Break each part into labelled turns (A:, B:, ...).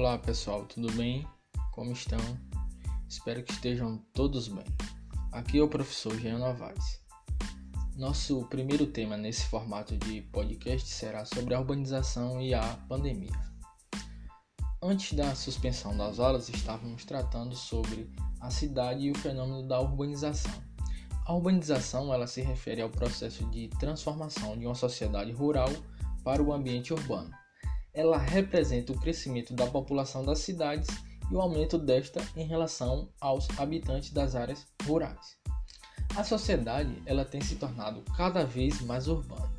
A: Olá pessoal, tudo bem? Como estão? Espero que estejam todos bem. Aqui é o professor Jean Novaes. Nosso primeiro tema nesse formato de podcast será sobre a urbanização e a pandemia. Antes da suspensão das aulas, estávamos tratando sobre a cidade e o fenômeno da urbanização. A urbanização ela se refere ao processo de transformação de uma sociedade rural para o ambiente urbano ela representa o crescimento da população das cidades e o aumento desta em relação aos habitantes das áreas rurais. A sociedade ela tem se tornado cada vez mais urbana.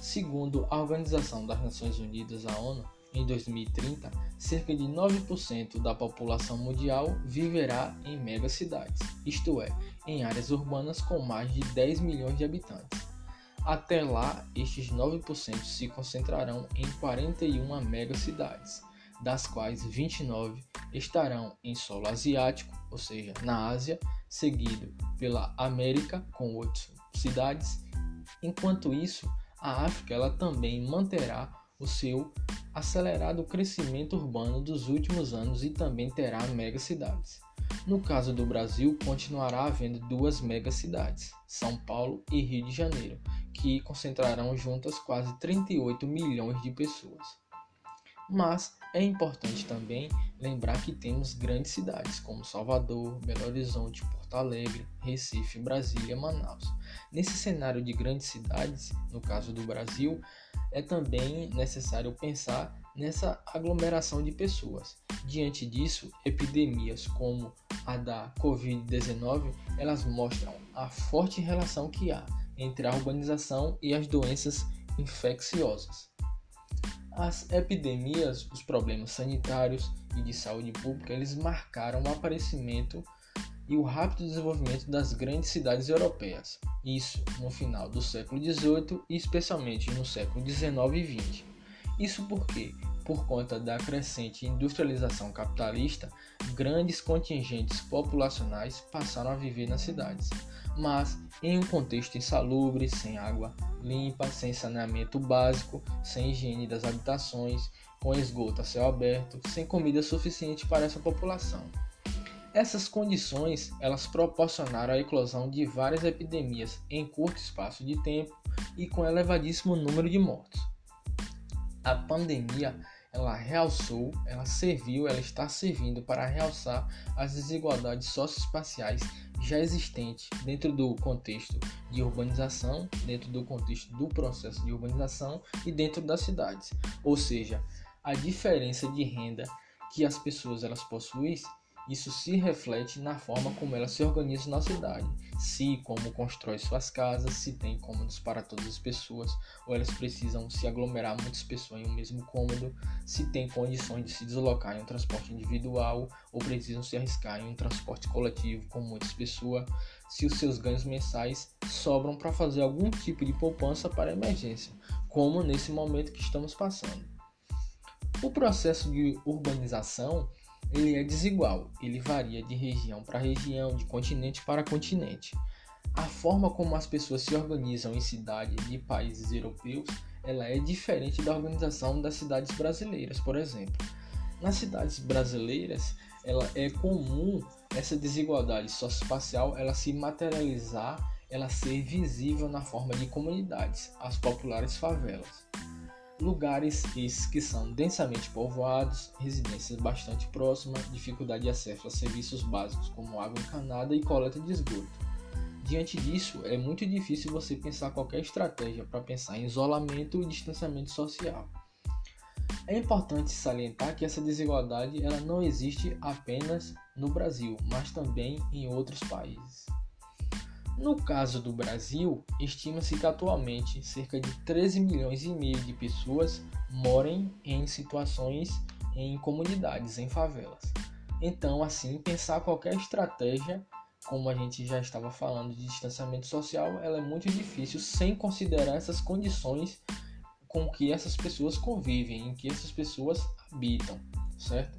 A: Segundo a Organização das Nações Unidas, a ONU, em 2030, cerca de 9% da população mundial viverá em megacidades, isto é, em áreas urbanas com mais de 10 milhões de habitantes. Até lá, estes 9% se concentrarão em 41 megacidades, das quais 29 estarão em solo asiático, ou seja, na Ásia, seguido pela América com 8 cidades. Enquanto isso, a África ela também manterá o seu acelerado crescimento urbano dos últimos anos e também terá megacidades. No caso do Brasil, continuará havendo duas megacidades, São Paulo e Rio de Janeiro, que concentrarão juntas quase 38 milhões de pessoas. Mas é importante também lembrar que temos grandes cidades como Salvador, Belo Horizonte, Porto Alegre, Recife, Brasília, Manaus. Nesse cenário de grandes cidades, no caso do Brasil, é também necessário pensar nessa aglomeração de pessoas. Diante disso, epidemias como a da Covid-19, elas mostram a forte relação que há entre a urbanização e as doenças infecciosas. As epidemias, os problemas sanitários e de saúde pública, eles marcaram o aparecimento e o rápido desenvolvimento das grandes cidades europeias. Isso no final do século XVIII e especialmente no século XIX e XX. Isso porque por conta da crescente industrialização capitalista, grandes contingentes populacionais passaram a viver nas cidades, mas em um contexto insalubre, sem água limpa, sem saneamento básico, sem higiene das habitações, com esgoto a céu aberto, sem comida suficiente para essa população. Essas condições elas proporcionaram a eclosão de várias epidemias em curto espaço de tempo e com elevadíssimo número de mortos. A pandemia ela realçou, ela serviu, ela está servindo para realçar as desigualdades socioespaciais já existentes dentro do contexto de urbanização, dentro do contexto do processo de urbanização e dentro das cidades. Ou seja, a diferença de renda que as pessoas elas possuem isso se reflete na forma como ela se organiza na cidade, se como constrói suas casas, se tem cômodos para todas as pessoas, ou elas precisam se aglomerar muitas pessoas em um mesmo cômodo, se tem condições de se deslocar em um transporte individual, ou precisam se arriscar em um transporte coletivo com muitas pessoas, se os seus ganhos mensais sobram para fazer algum tipo de poupança para emergência, como nesse momento que estamos passando. O processo de urbanização ele é desigual, ele varia de região para região, de continente para continente. A forma como as pessoas se organizam em cidades de países europeus, ela é diferente da organização das cidades brasileiras, por exemplo. Nas cidades brasileiras, ela é comum essa desigualdade socioespacial ela se materializar, ela ser visível na forma de comunidades, as populares favelas. Lugares que são densamente povoados, residências bastante próximas, dificuldade de acesso a serviços básicos como água encanada e coleta de esgoto. Diante disso, é muito difícil você pensar qualquer estratégia para pensar em isolamento e distanciamento social. É importante salientar que essa desigualdade ela não existe apenas no Brasil, mas também em outros países. No caso do Brasil, estima-se que atualmente cerca de 13 milhões e meio de pessoas morem em situações em comunidades, em favelas. Então, assim, pensar qualquer estratégia, como a gente já estava falando de distanciamento social, ela é muito difícil sem considerar essas condições com que essas pessoas convivem, em que essas pessoas habitam, certo?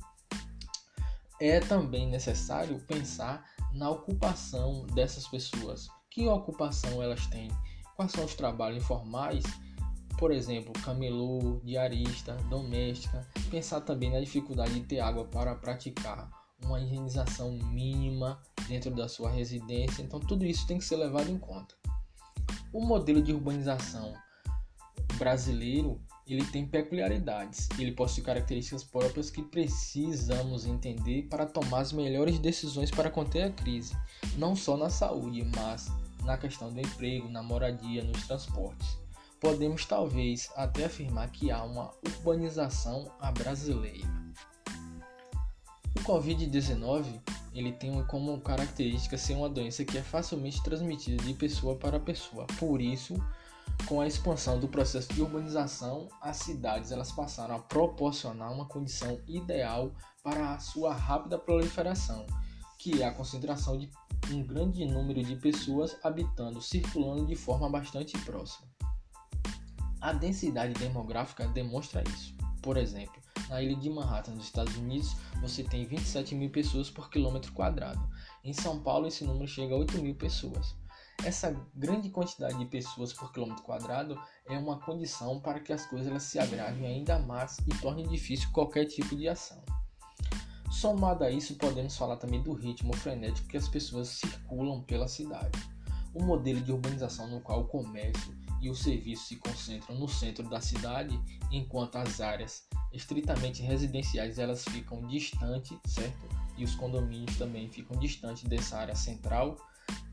A: É também necessário pensar na ocupação dessas pessoas. Que ocupação elas têm? Quais são os trabalhos informais? por exemplo, camelô, diarista, doméstica, pensar também na dificuldade de ter água para praticar uma higienização mínima dentro da sua residência. Então, tudo isso tem que ser levado em conta. O modelo de urbanização brasileiro ele tem peculiaridades, ele possui características próprias que precisamos entender para tomar as melhores decisões para conter a crise, não só na saúde, mas na questão do emprego, na moradia, nos transportes. Podemos talvez até afirmar que há uma urbanização à brasileira. O Covid-19 ele tem como característica ser uma doença que é facilmente transmitida de pessoa para pessoa. Por isso, com a expansão do processo de urbanização, as cidades elas passaram a proporcionar uma condição ideal para a sua rápida proliferação, que é a concentração de um grande número de pessoas habitando, circulando de forma bastante próxima. A densidade demográfica demonstra isso. Por exemplo, na ilha de Manhattan, nos Estados Unidos, você tem 27 mil pessoas por quilômetro quadrado. Em São Paulo, esse número chega a 8 mil pessoas. Essa grande quantidade de pessoas por quilômetro quadrado é uma condição para que as coisas elas se agravem ainda mais e tornem difícil qualquer tipo de ação. Somado a isso, podemos falar também do ritmo frenético que as pessoas circulam pela cidade. O modelo de urbanização no qual o comércio e os serviços se concentram no centro da cidade, enquanto as áreas estritamente residenciais elas ficam distantes, certo? E os condomínios também ficam distantes dessa área central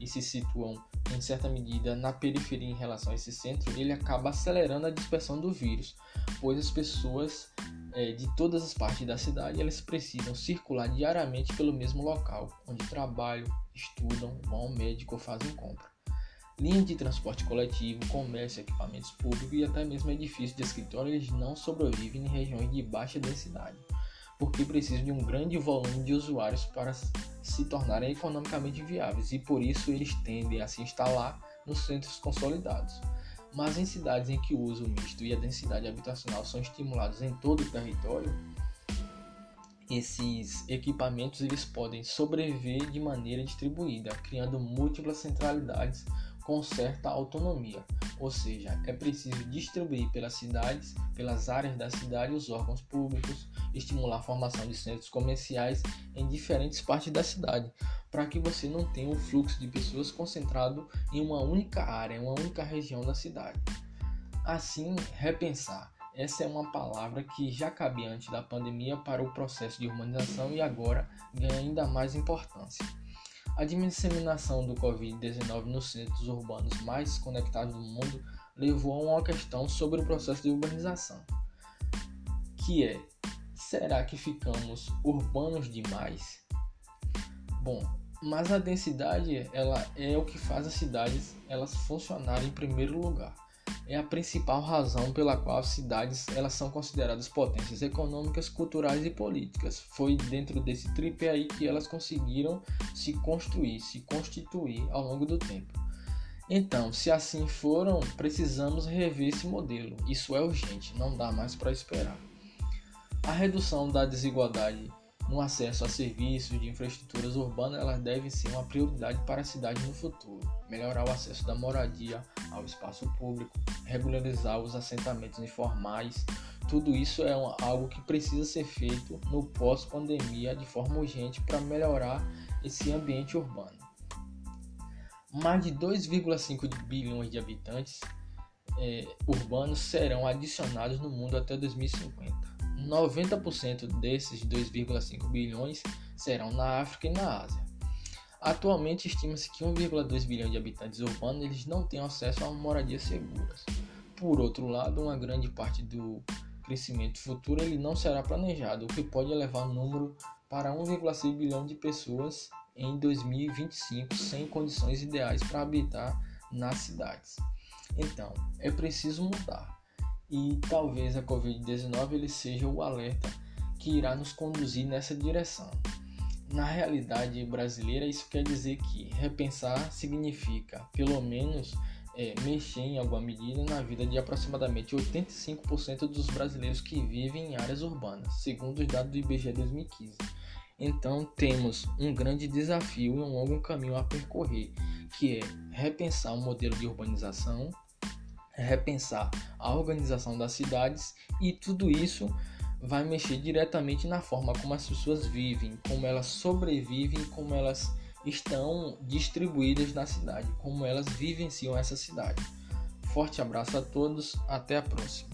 A: e se situam em certa medida na periferia em relação a esse centro, ele acaba acelerando a dispersão do vírus, pois as pessoas é, de todas as partes da cidade elas precisam circular diariamente pelo mesmo local, onde trabalham, estudam, vão ao médico ou fazem compra. Linhas de transporte coletivo, comércio, equipamentos públicos e até mesmo edifícios de escritório eles não sobrevivem em regiões de baixa densidade porque precisam de um grande volume de usuários para se tornarem economicamente viáveis e por isso eles tendem a se instalar nos centros consolidados. Mas em cidades em que o uso misto e a densidade habitacional são estimulados em todo o território, esses equipamentos eles podem sobreviver de maneira distribuída, criando múltiplas centralidades com certa autonomia, ou seja, é preciso distribuir pelas cidades, pelas áreas da cidade, os órgãos públicos, estimular a formação de centros comerciais em diferentes partes da cidade, para que você não tenha um fluxo de pessoas concentrado em uma única área, em uma única região da cidade. Assim, repensar. Essa é uma palavra que já cabia antes da pandemia para o processo de urbanização e agora ganha ainda mais importância. A disseminação do Covid-19 nos centros urbanos mais conectados do mundo levou a uma questão sobre o processo de urbanização, que é: será que ficamos urbanos demais? Bom, mas a densidade ela é o que faz as cidades elas funcionarem em primeiro lugar é a principal razão pela qual as cidades elas são consideradas potências econômicas, culturais e políticas. Foi dentro desse tripé aí que elas conseguiram se construir, se constituir ao longo do tempo. Então, se assim foram, precisamos rever esse modelo. Isso é urgente, não dá mais para esperar. A redução da desigualdade no acesso a serviços de infraestruturas urbanas, elas devem ser uma prioridade para a cidade no futuro. Melhorar o acesso da moradia ao espaço público, regularizar os assentamentos informais, tudo isso é algo que precisa ser feito no pós-pandemia de forma urgente para melhorar esse ambiente urbano. Mais de 2,5 bilhões de habitantes é, urbanos serão adicionados no mundo até 2050. 90% desses 2,5 bilhões serão na África e na Ásia. Atualmente estima-se que 1,2 bilhão de habitantes urbanos eles não têm acesso a moradias seguras. Por outro lado, uma grande parte do crescimento futuro ele não será planejado, o que pode elevar o número para 1,6 bilhão de pessoas em 2025 sem condições ideais para habitar nas cidades. Então, é preciso mudar e talvez a Covid-19 ele seja o alerta que irá nos conduzir nessa direção. Na realidade brasileira, isso quer dizer que repensar significa, pelo menos, é, mexer em alguma medida na vida de aproximadamente 85% dos brasileiros que vivem em áreas urbanas, segundo os dados do IBGE 2015. Então, temos um grande desafio e um longo caminho a percorrer, que é repensar o modelo de urbanização, repensar a organização das cidades e tudo isso vai mexer diretamente na forma como as pessoas vivem, como elas sobrevivem, como elas estão distribuídas na cidade, como elas vivenciam essa cidade. Forte abraço a todos, até a próxima.